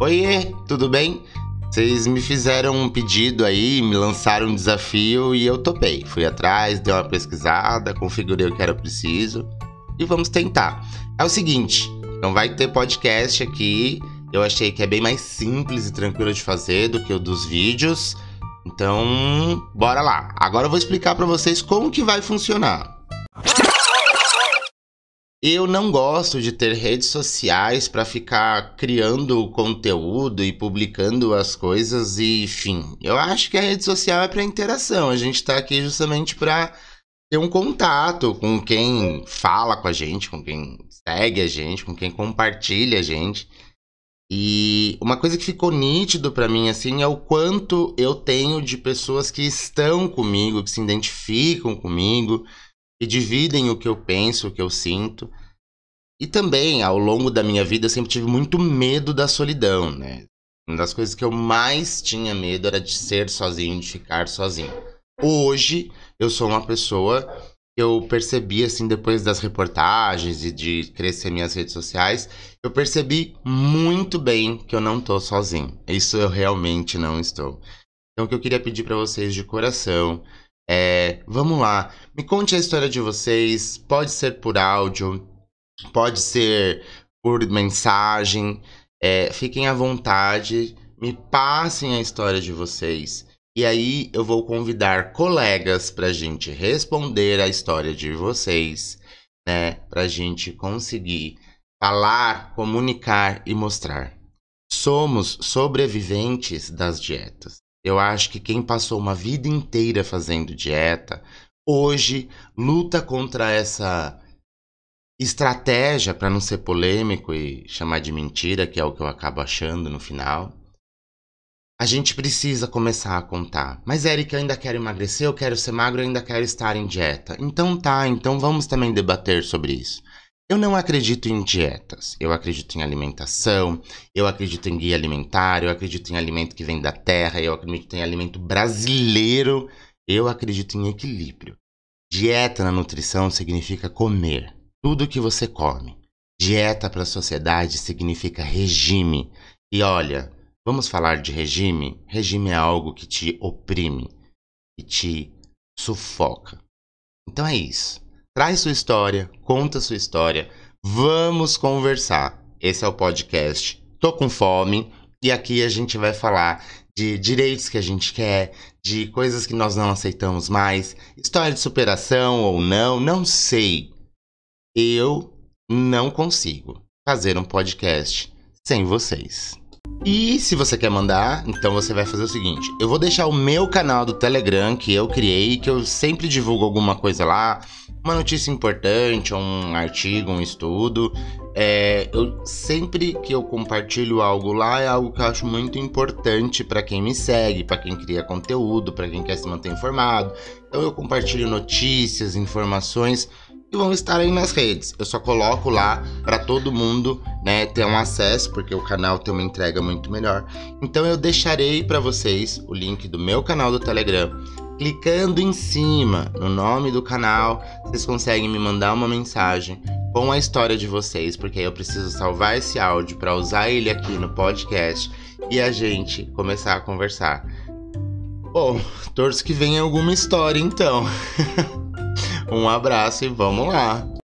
Oiê, tudo bem? Vocês me fizeram um pedido aí, me lançaram um desafio e eu topei. Fui atrás, dei uma pesquisada, configurei o que era preciso e vamos tentar. É o seguinte, não vai ter podcast aqui. Eu achei que é bem mais simples e tranquilo de fazer do que o dos vídeos. Então, bora lá. Agora eu vou explicar para vocês como que vai funcionar. Eu não gosto de ter redes sociais para ficar criando conteúdo e publicando as coisas e, enfim. Eu acho que a rede social é para interação. A gente está aqui justamente para ter um contato com quem fala com a gente, com quem segue a gente, com quem compartilha a gente. E uma coisa que ficou nítido para mim assim é o quanto eu tenho de pessoas que estão comigo, que se identificam comigo, que dividem o que eu penso, o que eu sinto. E também, ao longo da minha vida, eu sempre tive muito medo da solidão, né? Uma das coisas que eu mais tinha medo era de ser sozinho, de ficar sozinho. Hoje, eu sou uma pessoa que eu percebi, assim, depois das reportagens e de crescer minhas redes sociais, eu percebi muito bem que eu não tô sozinho. Isso eu realmente não estou. Então, o que eu queria pedir para vocês de coração é: vamos lá, me conte a história de vocês, pode ser por áudio, pode ser por mensagem. É, fiquem à vontade, me passem a história de vocês. E aí eu vou convidar colegas para a gente responder a história de vocês, né? Para a gente conseguir falar, comunicar e mostrar. Somos sobreviventes das dietas. Eu acho que quem passou uma vida inteira fazendo dieta, hoje luta contra essa estratégia para não ser polêmico e chamar de mentira, que é o que eu acabo achando no final. A gente precisa começar a contar. Mas, Eric, eu ainda quero emagrecer, eu quero ser magro, eu ainda quero estar em dieta. Então tá, então vamos também debater sobre isso. Eu não acredito em dietas. Eu acredito em alimentação, eu acredito em guia alimentar, eu acredito em alimento que vem da terra, eu acredito em alimento brasileiro, eu acredito em equilíbrio. Dieta na nutrição significa comer tudo que você come. Dieta para a sociedade significa regime. E olha, vamos falar de regime? Regime é algo que te oprime, que te sufoca. Então é isso. Traz sua história, conta sua história, vamos conversar. Esse é o podcast Tô com fome e aqui a gente vai falar de direitos que a gente quer, de coisas que nós não aceitamos mais, história de superação ou não, não sei. Eu não consigo fazer um podcast sem vocês. E se você quer mandar, então você vai fazer o seguinte: eu vou deixar o meu canal do Telegram que eu criei, que eu sempre divulgo alguma coisa lá, uma notícia importante, um artigo, um estudo. É, eu sempre que eu compartilho algo lá é algo que eu acho muito importante para quem me segue, para quem cria conteúdo, para quem quer se manter informado. Então eu compartilho notícias, informações e vão estar aí nas redes. Eu só coloco lá para todo mundo, né, ter um acesso, porque o canal tem uma entrega muito melhor. Então eu deixarei para vocês o link do meu canal do Telegram. Clicando em cima no nome do canal, vocês conseguem me mandar uma mensagem com a história de vocês, porque eu preciso salvar esse áudio para usar ele aqui no podcast e a gente começar a conversar. Bom, torço que venha alguma história então. Um abraço e vamos lá!